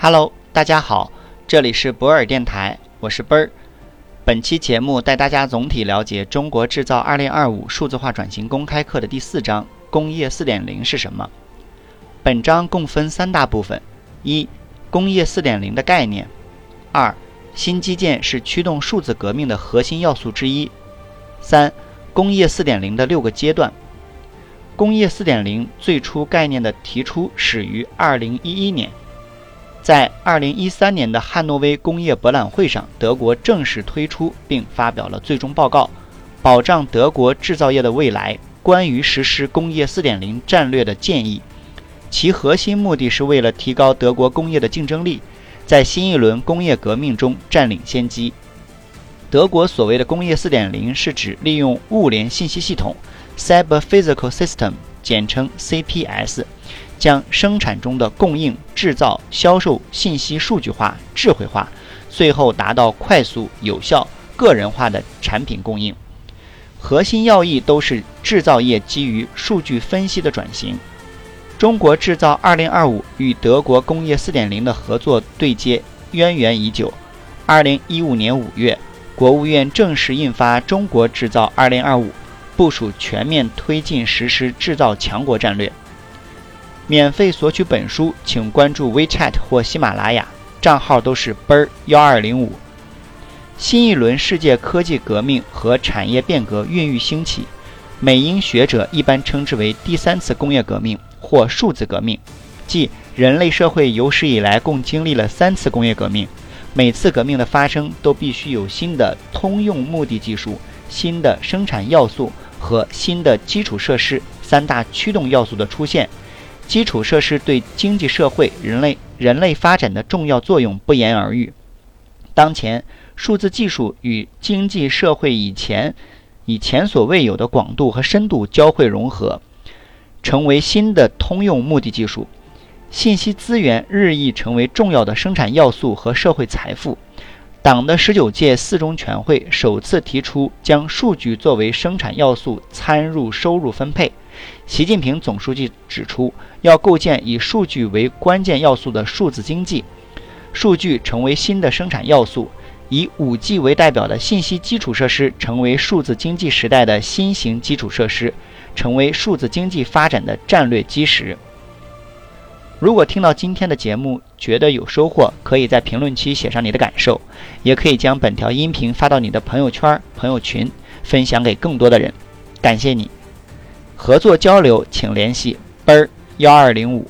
Hello，大家好，这里是博尔电台，我是奔儿。本期节目带大家总体了解《中国制造2025数字化转型公开课》的第四章“工业 4.0” 是什么。本章共分三大部分：一、工业4.0的概念；二、新基建是驱动数字革命的核心要素之一；三、工业4.0的六个阶段。工业4.0最初概念的提出始于2011年。在2013年的汉诺威工业博览会上，德国正式推出并发表了最终报告《保障德国制造业的未来：关于实施工业4.0战略的建议》。其核心目的是为了提高德国工业的竞争力，在新一轮工业革命中占领先机。德国所谓的工业4.0是指利用物联信息系统 （Cyber Physical System，简称 CPS）。将生产中的供应、制造、销售信息数据化、智慧化，最后达到快速、有效、个人化的产品供应。核心要义都是制造业基于数据分析的转型。中国制造2025与德国工业4.0的合作对接渊源已久。2015年5月，国务院正式印发《中国制造2025》，部署全面推进实施制造强国战略。免费索取本书，请关注 WeChat 或喜马拉雅，账号都是奔儿幺二零五。新一轮世界科技革命和产业变革孕育兴起，美英学者一般称之为第三次工业革命或数字革命，即人类社会有史以来共经历了三次工业革命，每次革命的发生都必须有新的通用目的技术、新的生产要素和新的基础设施三大驱动要素的出现。基础设施对经济社会、人类人类发展的重要作用不言而喻。当前，数字技术与经济社会以前以前所未有的广度和深度交汇融合，成为新的通用目的技术。信息资源日益成为重要的生产要素和社会财富。党的十九届四中全会首次提出将数据作为生产要素参入收入分配。习近平总书记指出，要构建以数据为关键要素的数字经济，数据成为新的生产要素，以 5G 为代表的信息基础设施成为数字经济时代的新型基础设施，成为数字经济发展的战略基石。如果听到今天的节目觉得有收获，可以在评论区写上你的感受，也可以将本条音频发到你的朋友圈、朋友群，分享给更多的人。感谢你。合作交流，请联系奔儿幺二零五。